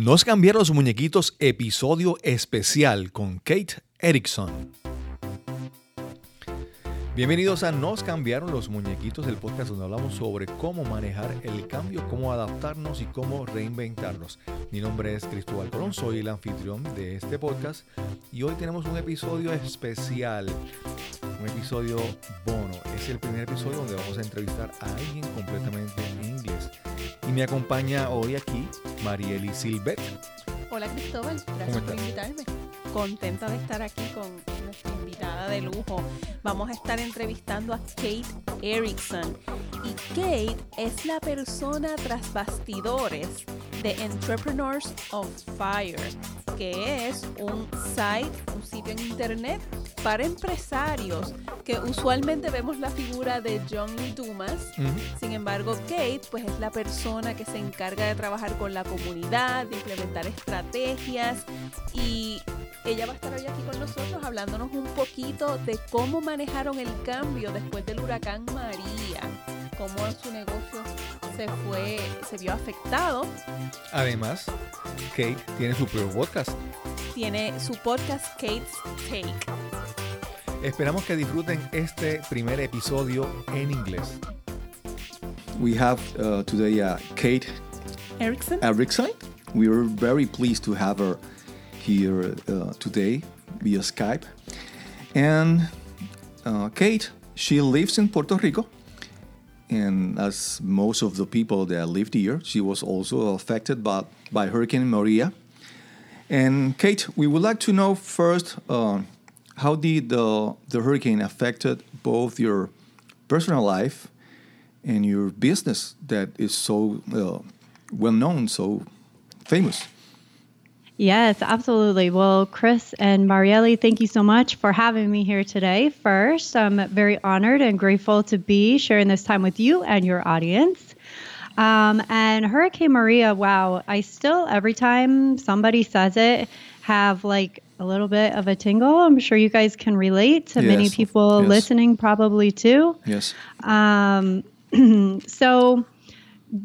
Nos cambiaron los muñequitos episodio especial con Kate Erickson. Bienvenidos a Nos cambiaron los muñequitos, el podcast donde hablamos sobre cómo manejar el cambio, cómo adaptarnos y cómo reinventarnos. Mi nombre es Cristóbal Colón, soy el anfitrión de este podcast y hoy tenemos un episodio especial, un episodio bono. Es el primer episodio donde vamos a entrevistar a alguien completamente en inglés. Y me acompaña hoy aquí Marieli Silvet. Hola Cristóbal, gracias por invitarme. Contenta de estar aquí con nuestra invitada de lujo. Vamos a estar entrevistando a Kate Erickson. Y Kate es la persona tras bastidores de Entrepreneurs of Fire, que es un site, un sitio en internet para empresarios que usualmente vemos la figura de John Dumas. Sin embargo, Kate pues es la persona que se encarga de trabajar con la comunidad, de implementar estrategias y ella va a estar hoy aquí con nosotros hablándonos un poquito de cómo manejaron el cambio después del huracán María, cómo su negocio se fue, se vio afectado. Además, Kate tiene su propio podcast. Tiene su podcast Kate's Take. Esperamos que disfruten este primer episodio en inglés. We have uh, today uh, Kate Erickson. Erickson. We are very pleased to have her here uh, today via Skype. And uh, Kate, she lives in Puerto Rico. And as most of the people that lived here, she was also affected by, by Hurricane Maria. And Kate, we would like to know first uh, how did the, the hurricane affected both your personal life and your business that is so uh, well known, so famous? Yes, absolutely. Well, Chris and Marielle, thank you so much for having me here today. First, I'm very honored and grateful to be sharing this time with you and your audience. Um, and Hurricane Maria, wow, I still, every time somebody says it, have like a little bit of a tingle. I'm sure you guys can relate to Yes, many people yes. listening, probably too. Yes. Um, so,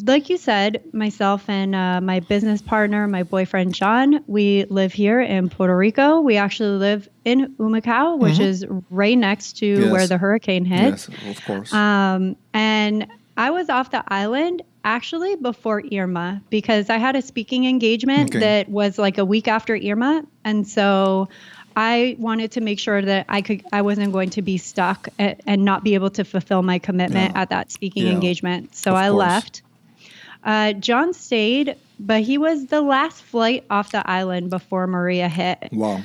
like you said, myself and uh, my business partner, my boyfriend John, we live here in Puerto Rico. We actually live in Humacao, which is right next to Yes. where the hurricane hit. Yes, of course. Um, and I was off the island actually before Irma because I had a speaking engagement Okay. that was like a week after Irma, and so I wanted to make sure that I could I wasn't going to be stuck a- and not be able to fulfill my commitment Yeah. at that speaking Yeah. engagement. So Of I course. left. Uh, John stayed, but he was the last flight off the island before Maria hit. wow.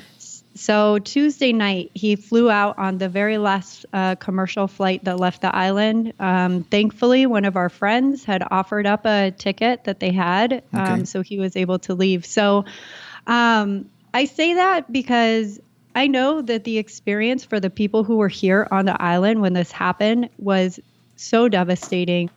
So Tuesday night, he flew out on the very last uh, commercial flight that left the island. Um, thankfully, one of our friends had offered up a ticket that they had, um, so he was able to leave. So um, I say that because I know that the experience for the people who were here on the island when this happened was so devastating.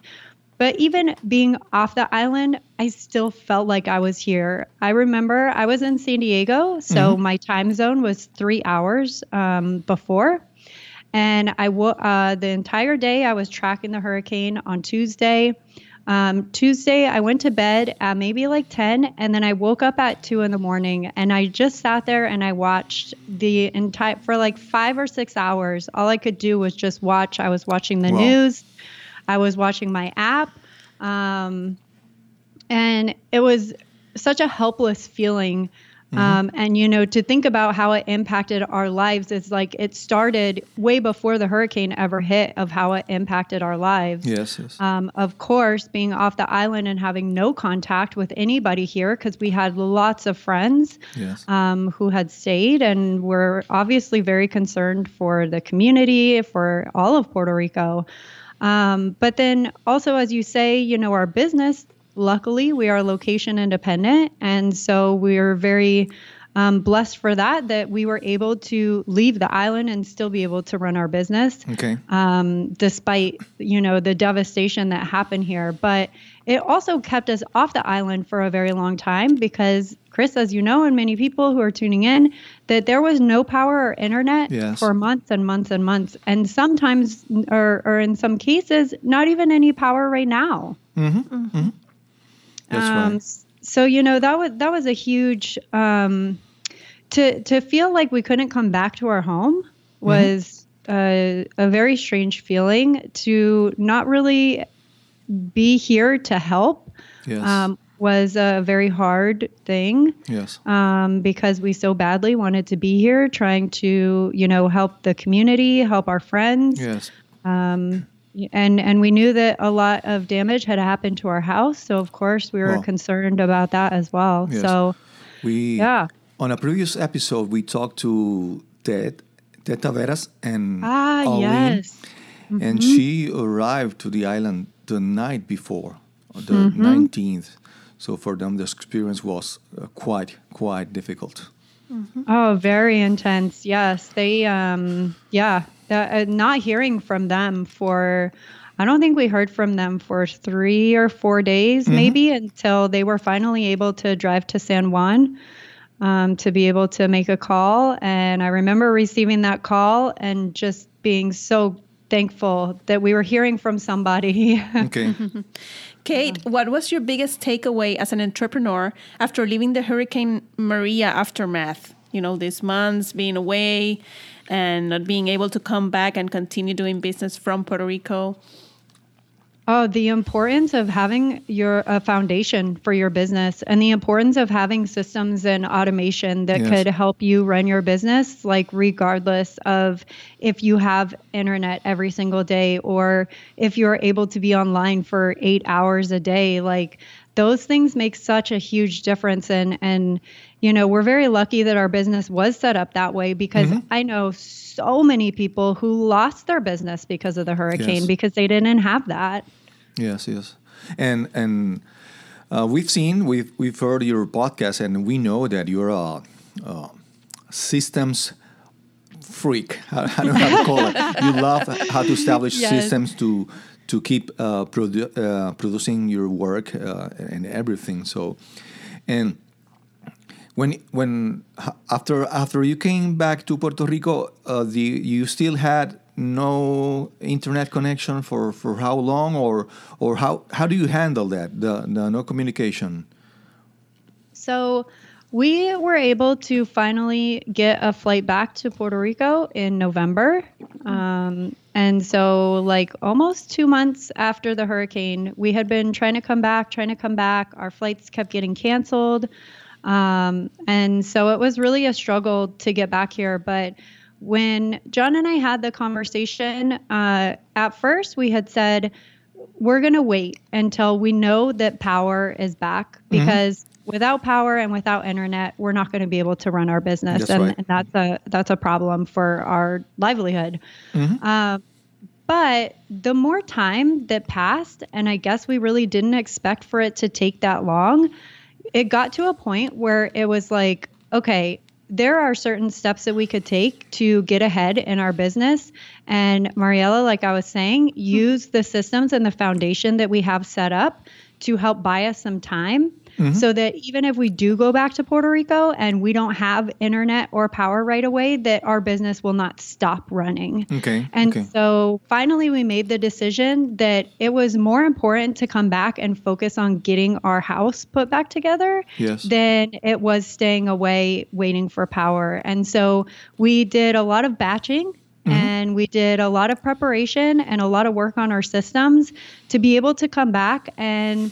But even being off the island, I still felt like I was here. I remember I was in San Diego, so my time zone was three hours um, before. And I uh, the entire day I was tracking the hurricane on Tuesday. Um, Tuesday, I went to bed at maybe like 10, and then I woke up at 2 in the morning and I just sat there and I watched the entire, for like five or six hours. All I could do was just watch. I was watching the Wow. news, I was watching my app, um, and it was such a helpless feeling. Um, and you know, to think about how it impacted our lives is like it started way before the hurricane ever hit, of how it impacted our lives. Yes, yes. Um, of course, being off the island and having no contact with anybody here because we had lots of friends yes. um, who had stayed and were obviously very concerned for the community, for all of Puerto Rico. Um, but then also, as you say, you know, our business, luckily, we are location independent. And so we're very um, blessed for that, that we were able to leave the island and still be able to run our business Okay. um, despite you know the devastation that happened here. But it also kept us off the island for a very long time because Chris, as you know, and many people who are tuning in, that there was no power or internet Yes. for months and months and months, and sometimes, or, or in some cases, not even any power right now. Mm-hmm. Mm-hmm. That's Um, right. so you know that was that was a huge um, to to feel like we couldn't come back to our home was a, a very strange feeling to not really be here to help Yes. um, was a very hard thing yes. um, because we so badly wanted to be here trying to you know help the community help our friends Yes. um, and and we knew that a lot of damage had happened to our house so of course we were Wow. concerned about that as well Yes. so We yeah on a previous episode we talked to Ted, Ted Taveras and ah Arlene, yes Mm-hmm. and she arrived to the island the night before, the Mm-hmm. 19th. So for them, the experience was uh, quite quite difficult. Oh, very intense. Yes, they. Um, yeah, uh, uh, not hearing from them for. I don't think we heard from them for three or four days, maybe, until they were finally able to drive to San Juan um, to be able to make a call. And I remember receiving that call and just being so thankful that we were hearing from somebody. Okay. Kate, what was your biggest takeaway as an entrepreneur after leaving the Hurricane Maria aftermath? You know, these months being away and not being able to come back and continue doing business from Puerto Rico. Oh, the importance of having your a foundation for your business and the importance of having systems and automation that Yes. could help you run your business like regardless of if you have internet every single day or if you're able to be online for 8 hours a day like those things make such a huge difference and and you know we're very lucky that our business was set up that way because I know so many people who lost their business because of the hurricane Yes. because they didn't have that. Yes, yes, and and uh, we've seen we've we've heard your podcast, and we know that you're a, a systems freak. I, I don't know how to call it. You love how to establish Yes. systems to to keep uh, produ- uh, producing your work uh, and everything. So, and when when after after you came back to Puerto Rico, uh, the you still had no internet connection for, for how long or or how how do you handle that the, the no communication? So we were able to finally get a flight back to Puerto Rico in November. Um, and so, like, almost two months after the hurricane, we had been trying to come back, trying to come back. Our flights kept getting canceled. Um, and so it was really a struggle to get back here. But when John and I had the conversation, uh, at first we had said, we're going to wait until we know that power is back because without power and without internet we're not going to be able to run our business and, right. and that's a that's a problem for our livelihood um, but the more time that passed and i guess we really didn't expect for it to take that long it got to a point where it was like okay there are certain steps that we could take to get ahead in our business. And mariella like i was saying hmm. use the systems and the foundation that we have set up to help buy us some time Mm-hmm. so that even if we do go back to Puerto Rico and we don't have internet or power right away, that our business will not stop running. Okay. And okay. so finally, we made the decision that it was more important to come back and focus on getting our house put back together Yes. than it was staying away waiting for power. And so we did a lot of batching. Mm-hmm. And we did a lot of preparation and a lot of work on our systems to be able to come back. And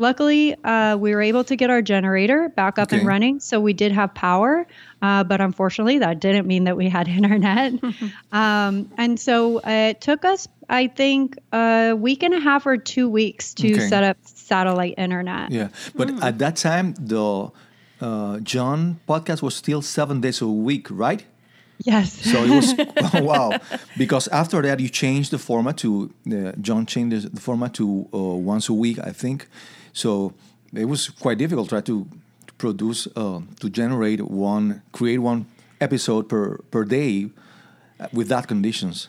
luckily, uh, we were able to get our generator back up Okay. and running. So we did have power. Uh, but unfortunately, that didn't mean that we had internet. um, and so uh, it took us, I think, a week and a half or two weeks to Okay. set up satellite internet. Yeah, but at that time the uh, John podcast was still seven days a week, right? Yes. So it was wow, because after that you changed the format to uh, John changed the format to uh, once a week, I think. So it was quite difficult to try to, produce uh, to generate one create one episode per per day uh, with that conditions.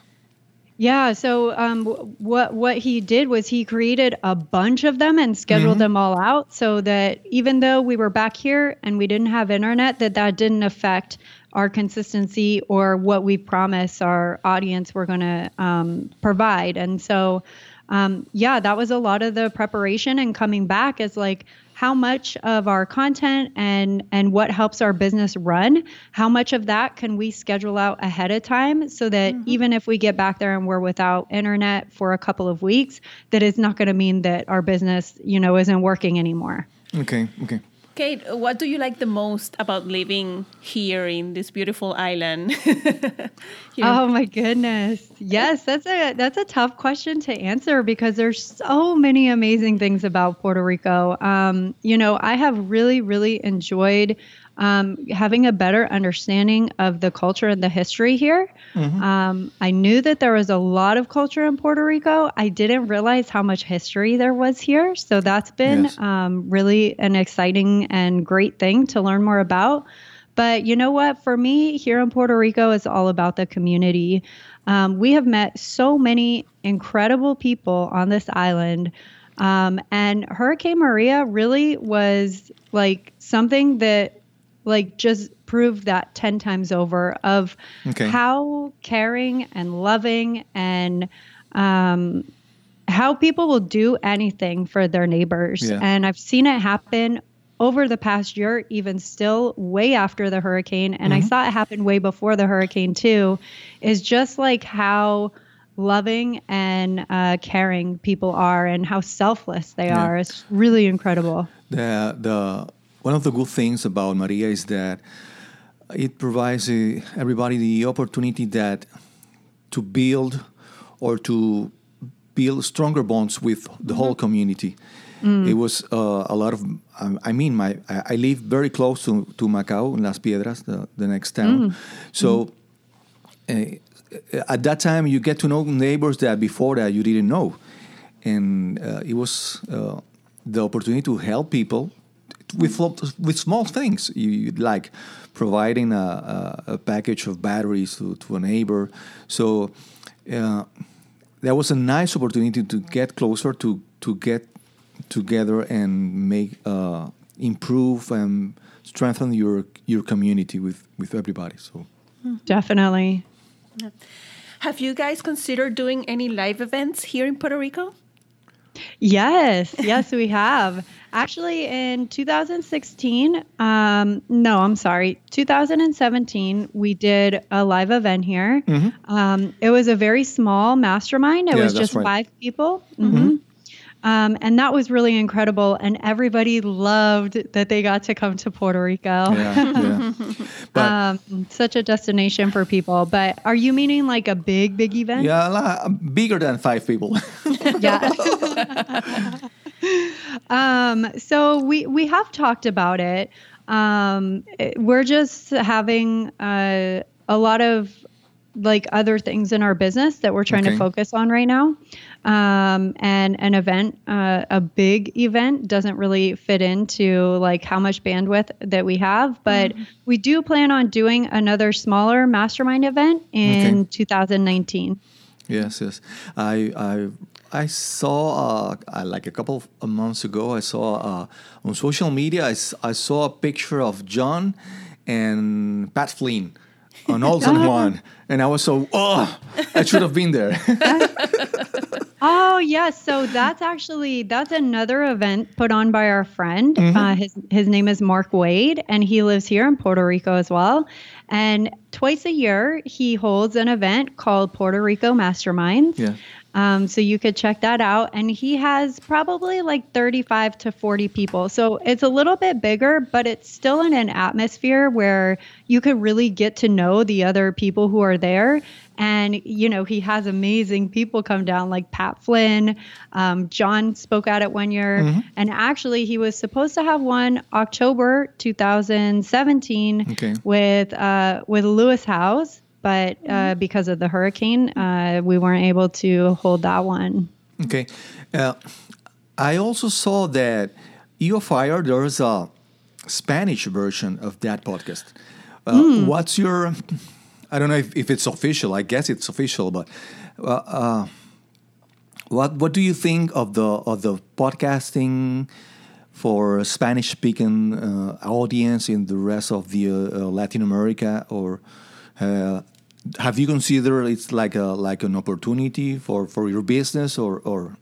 Yeah. So um, what what he did was he created a bunch of them and scheduled them all out so that even though we were back here and we didn't have internet, that that didn't affect our consistency or what we promise our audience we're going to um, provide. And so. Um, yeah, that was a lot of the preparation and coming back is like how much of our content and and what helps our business run, how much of that can we schedule out ahead of time so that mm-hmm. even if we get back there and we're without internet for a couple of weeks, that is not going to mean that our business, you know, isn't working anymore. Okay, okay. Kate, what do you like the most about living here in this beautiful island? oh my goodness. Yes, that's a that's a tough question to answer because there's so many amazing things about Puerto Rico. Um, you know, I have really really enjoyed um, having a better understanding of the culture and the history here. Mm-hmm. Um, I knew that there was a lot of culture in Puerto Rico. I didn't realize how much history there was here. So that's been yes. um, really an exciting and great thing to learn more about. But you know what? For me, here in Puerto Rico, it's all about the community. Um, we have met so many incredible people on this island. Um, and Hurricane Maria really was like something that like just prove that 10 times over of okay. how caring and loving and um, how people will do anything for their neighbors. Yeah. And I've seen it happen over the past year, even still way after the hurricane. And mm-hmm. I saw it happen way before the hurricane, too, is just like how loving and uh, caring people are and how selfless they yeah. are. It's really incredible. The, the one of the good things about Maria is that it provides uh, everybody the opportunity that to build or to build stronger bonds with the mm-hmm. whole community. Mm. It was uh, a lot of. Um, I mean, my I, I, live very close to, to Humacao, in Las Piedras, the, the next town. Mm. So mm. Uh, at that time, you get to know neighbors that before that you didn't know, and uh, it was uh, the opportunity to help people with with small things. You like providing a, a, a package of batteries to, to a neighbor. So uh, that was a nice opportunity to get closer to to get together and make uh, improve and strengthen your your community with with everybody so. Definitely. Have you guys considered doing any live events here in Puerto Rico Yes, yes, we have. Actually, in 2016, um, no, I'm sorry, 2017, we did a live event here. Mm-hmm. Um, it was a very small mastermind. It yeah, was just right. five people. Mm-hmm. Mm-hmm. Um, and that was really incredible. And everybody loved that they got to come to Puerto Rico. Yeah, yeah. um, such a destination for people. But are you meaning like a big, big event? Yeah, a lot bigger than five people. yeah. um, so we, we have talked about it. Um, we're just having uh, a lot of like other things in our business that we're trying okay. to focus on right now. Um, and an event, uh, a big event, doesn't really fit into like how much bandwidth that we have. But mm-hmm. we do plan on doing another smaller mastermind event in okay. 2019. Yes, yes. I I I saw uh, like a couple of months ago. I saw uh, on social media. I, I saw a picture of John and Pat Flynn on Olsen One, and I was so oh, I should have been there. oh yes, so that's actually that's another event put on by our friend. Mm-hmm. Uh, his his name is Mark Wade, and he lives here in Puerto Rico as well. And twice a year, he holds an event called Puerto Rico Masterminds. Yeah. Um, so you could check that out. And he has probably like 35 to 40 people. So it's a little bit bigger, but it's still in an atmosphere where you could really get to know the other people who are there. And, you know, he has amazing people come down like Pat Flynn. Um, John spoke at it one year. Mm-hmm. And actually, he was supposed to have one October 2017 okay. with, uh, with Lewis Howes but uh, mm-hmm. because of the hurricane, uh, we weren't able to hold that one. Okay. Uh, I also saw that EO Fire, there's a Spanish version of that podcast. Mm. What's your, I don't know if, if, it's official, I guess it's official, but uh, uh, what, what do you think of the, of the podcasting? for Spanish speaking uh, audience in the rest of the uh, Latin America or uh, have you considered it's like a like an opportunity for for your business or or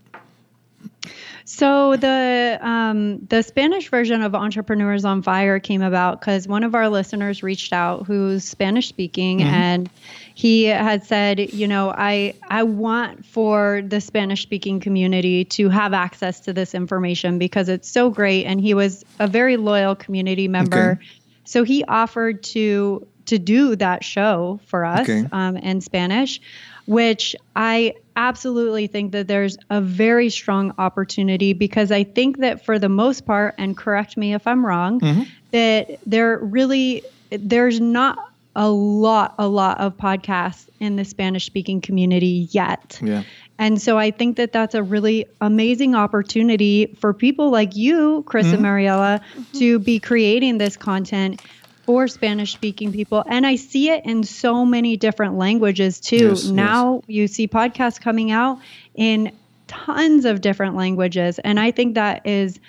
So the um, the Spanish version of Entrepreneurs on Fire came about because one of our listeners reached out who's Spanish speaking, Mm-hmm. and he had said, you know, I I want for the Spanish speaking community to have access to this information because it's so great, and he was a very loyal community member. Okay. So he offered to to do that show for us Okay. um, in Spanish, which I absolutely think that there's a very strong opportunity because I think that for the most part, and correct me if I'm wrong, mm-hmm. that there really there's not a lot a lot of podcasts in the Spanish speaking community yet. Yeah. And so I think that that's a really amazing opportunity for people like you, Chris and mm-hmm. Mariella, mm-hmm. to be creating this content for Spanish speaking people. And I see it in so many different languages too. Yes, yes. now you see podcasts coming out in tons of different languages. And I think that is,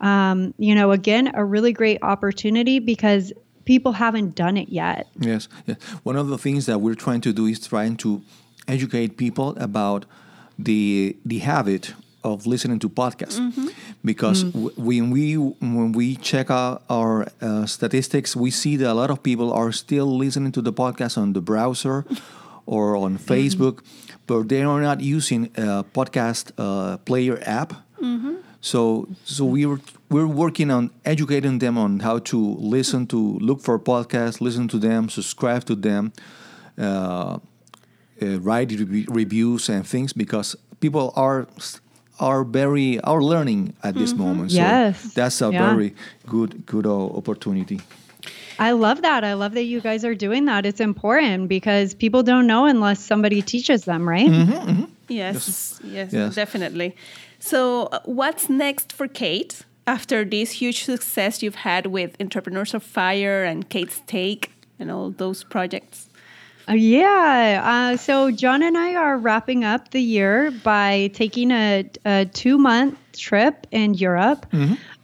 um, you know, again, a really great opportunity because people haven't done it yet. Yes, yes. One of the things that we're trying to do is trying to educate people about the the habit of listening to podcasts, because w- when we when we check out our uh, statistics, we see that a lot of people are still listening to the podcast on the browser or on Facebook, but they are not using a podcast uh, player app. So so we were we're working on educating them on how to listen to look for podcasts, listen to them, subscribe to them, uh, uh, write rev- reviews and things because people are are very are learning at this moment. So Yes. that's a Yeah. very good good uh, opportunity. I love that. I love that you guys are doing that. It's important because people don't know unless somebody teaches them, right? Yes, yes, Yes. definitely. So, uh, what's next for Kate after this huge success you've had with Entrepreneurs on Fire and Kate's Take and all those projects? Yeah. Uh, so John and I are wrapping up the year by taking a, a two month trip in Europe.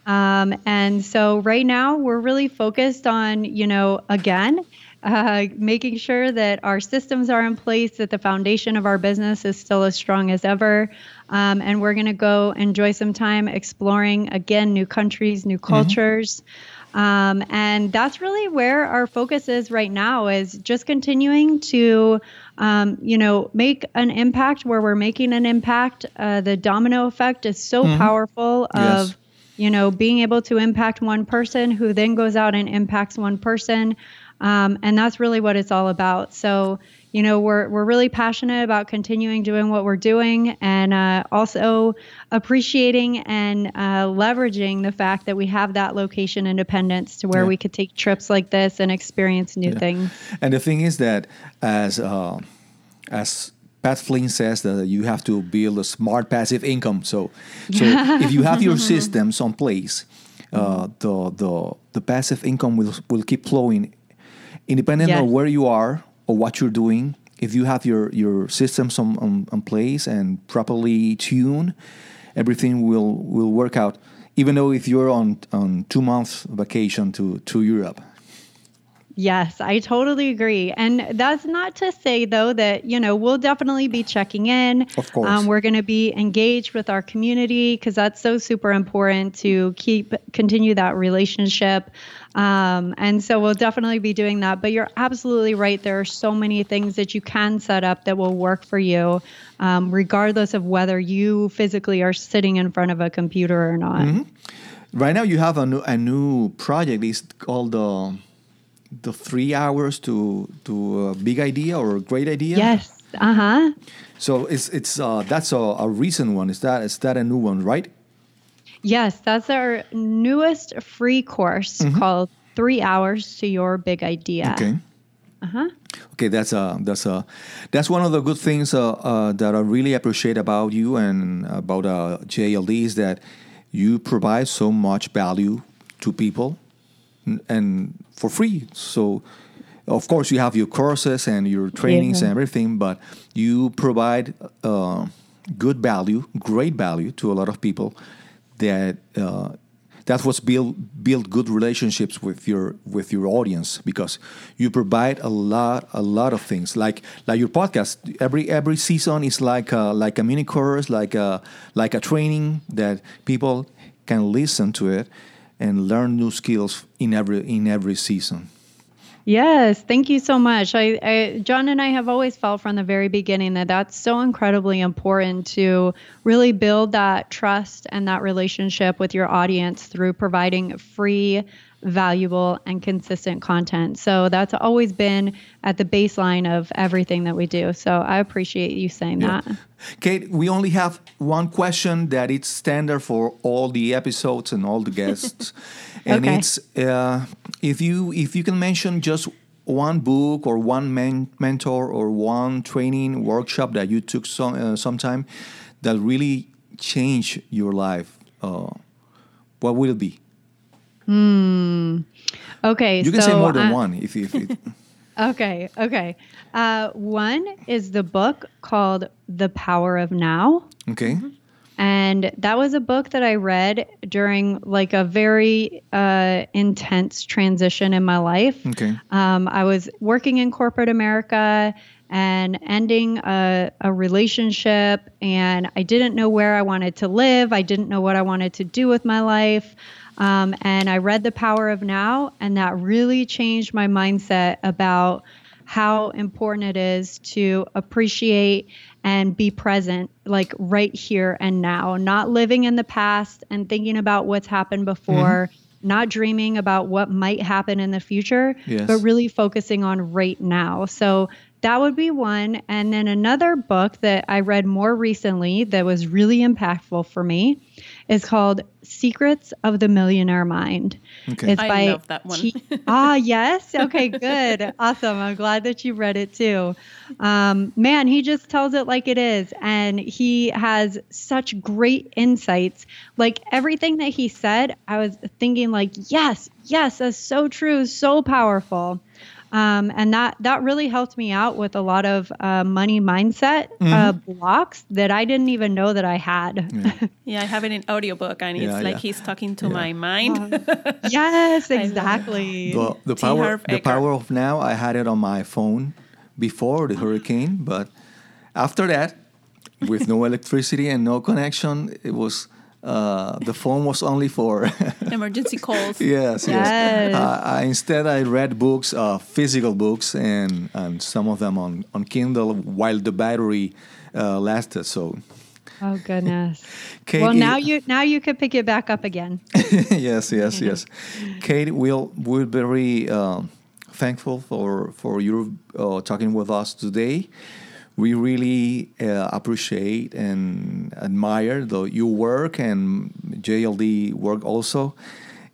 Um, and so right now we're really focused on, you know, again, uh, making sure that our systems are in place, that the foundation of our business is still as strong as ever. Um, and we're going to go enjoy some time exploring, again, new countries, new cultures. Um, and that's really where our focus is right now is just continuing to, um, you know, make an impact where we're making an impact. Uh, the domino effect is so powerful Yes. of, you know, being able to impact one person who then goes out and impacts one person. Um, and that's really what it's all about. So, you know, we're, we're really passionate about continuing doing what we're doing and uh, also appreciating and uh, leveraging the fact that we have that location independence to where Yeah. we could take trips like this and experience new things. And the thing is that as uh, as Pat Flynn says that you have to build a smart passive income. So so if you have your systems on place, uh, the the the passive income will will keep flowing, independent of where you are or what you're doing. If you have your your systems on, on, on place and properly tuned, everything will will work out. Even though if you're on on two months vacation to to Europe. Yes, I totally agree. And that's not to say, though, that, you know, we'll definitely be checking in. Of course. Um, we're going to be engaged with our community because that's so super important to keep, continue that relationship. Um, and so we'll definitely be doing that. But you're absolutely right. There are so many things that you can set up that will work for you, um, regardless of whether you physically are sitting in front of a computer or not. Right now, you have a new, a new project. It's called the the three hours to to a big idea or a great idea. Yes. Uh huh. So it's it's uh, that's a, a recent one. Is that is that a new one, right? Yes, that's our newest free course called Three Hours to Your Big Idea. Okay. Uh-huh. Okay, that's a that's a that's one of the good things uh, uh, that I really appreciate about you and about uh, JLD is that you provide so much value to people and for free. So, of course, you have your courses and your trainings Yeah. and everything, but you provide uh, good value, great value to a lot of people that uh, that's what's build build good relationships with your with your audience because you provide a lot a lot of things like like your podcast every every season is like a, like a mini course like a like a training that people can listen to it and learn new skills in every in every season Yes, thank you so much. I, I, John and I have always felt from the very beginning that that's so incredibly important to really build that trust and that relationship with your audience through providing free valuable and consistent content. So that's always been at the baseline of everything that we do. So I appreciate you saying yeah. that. Kate, we only have one question that it's standard for all the episodes and all the guests. and okay. it's uh, if you if you can mention just one book or one men- mentor or one training workshop that you took some uh, sometime that really changed your life, uh, what will it be? Hmm. Okay. You can so, say more than uh, one if you. if okay. Okay. Uh, one is the book called The Power of Now. Okay. And that was a book that I read during like a very uh, intense transition in my life. Okay. Um, I was working in corporate America and ending a, a relationship, and I didn't know where I wanted to live. I didn't know what I wanted to do with my life. Um, and I read The Power of Now, and that really changed my mindset about how important it is to appreciate and be present, like right here and now, not living in the past and thinking about what's happened before. Mm-hmm not dreaming about what might happen in the future, yes. but really focusing on right now. So that would be one. And then another book that I read more recently that was really impactful for me is called Secrets of the Millionaire Mind. Okay. It's I by love that one. T- ah, yes. Okay, good. awesome. I'm glad that you read it too. Um, man, he just tells it like it is. And he has such great insights. Like everything that he said, I was thinking, like, yes, yes, that's so true, so powerful. Um, and that that really helped me out with a lot of uh, money mindset uh, mm-hmm. uh, blocks that I didn't even know that I had. Yeah, yeah I have it in audiobook, and yeah, it's like yeah. he's talking to my mind. Uh, yes, exactly. The, the power, the power of now. I had it on my phone before the hurricane, but after that, with no electricity and no connection, it was uh, the phone was only for emergency calls. yes, yes. yes. Uh, I, instead, I read books, uh, physical books, and, and some of them on, on Kindle while the battery uh, lasted. So. Oh goodness. Kate, well, now you now you could pick it back up again. yes, yes, yes. Kate, we'll we're very um, thankful for for you uh, talking with us today we really uh, appreciate and admire the, your work and JLD work also.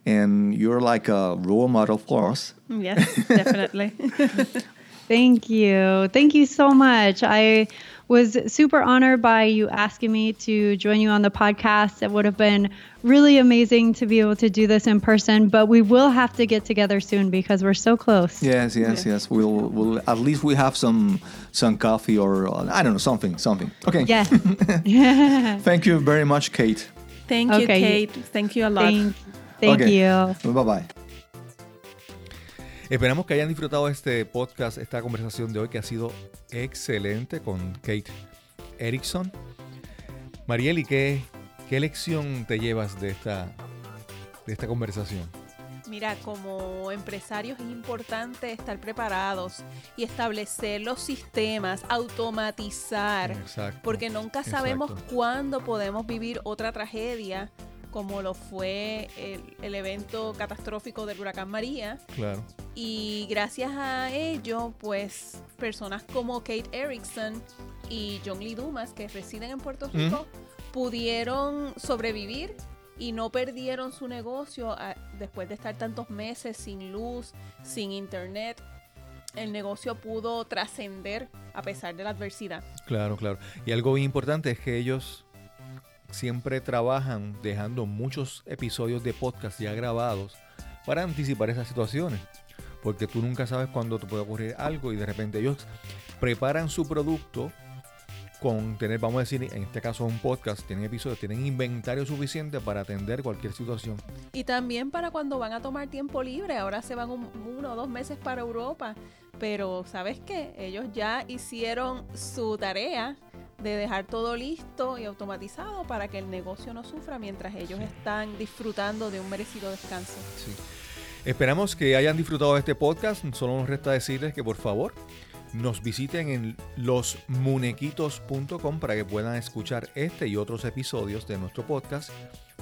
And you're like a role model for us. Yes, definitely. Thank you. Thank you so much. I was super honored by you asking me to join you on the podcast. It would have been really amazing to be able to do this in person, but we will have to get together soon because we're so close. Yes, yes, yes. We'll, we'll at least we have some some coffee or I don't know something, something. Okay. Yes. Thank you very much, Kate. Thank you, okay. Kate. Thank you a lot. Thank, thank okay. you. Bye bye. Esperamos que hayan disfrutado este podcast, esta conversación de hoy que ha sido excelente con Kate Erickson. Marieli, ¿qué, qué lección te llevas de esta, de esta conversación? Mira, como empresarios es importante estar preparados y establecer los sistemas, automatizar, porque nunca sabemos cuándo podemos vivir otra tragedia como lo fue el, evento catastrófico del huracán María. Claro. Y gracias a ello, pues personas como Kate Erickson y John Lee Dumas, que residen en Puerto Rico, pudieron sobrevivir y no perdieron su negocio después de estar tantos meses sin luz, sin internet. El negocio pudo trascender a pesar de la adversidad. Claro, claro. Y algo bien importante es que ellos siempre trabajan dejando muchos episodios de podcast ya grabados para anticipar esas situaciones. Porque tú nunca sabes cuándo te puede ocurrir algo y de repente ellos preparan su producto con tener, vamos a decir, en este caso un podcast, tienen episodios, tienen inventario suficiente para atender cualquier situación. Y también para cuando van a tomar tiempo libre, ahora se van uno o dos meses para Europa, pero ¿sabes qué? Ellos ya hicieron su tarea de dejar todo listo y automatizado para que el negocio no sufra mientras ellos están disfrutando de un merecido descanso. Sí. Esperamos que hayan disfrutado de este podcast. Solo nos resta decirles que por favor nos visiten en losmunequitos.com para que puedan escuchar este y otros episodios de nuestro podcast.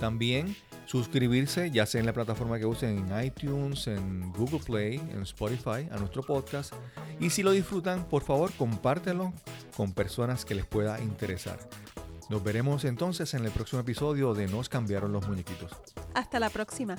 También suscribirse, ya sea en la plataforma que usen en iTunes, en Google Play, en Spotify, a nuestro podcast. Y si lo disfrutan, por favor, compártelo con personas que les pueda interesar. Nos veremos entonces en el próximo episodio de Nos cambiaron los muñequitos. Hasta la próxima.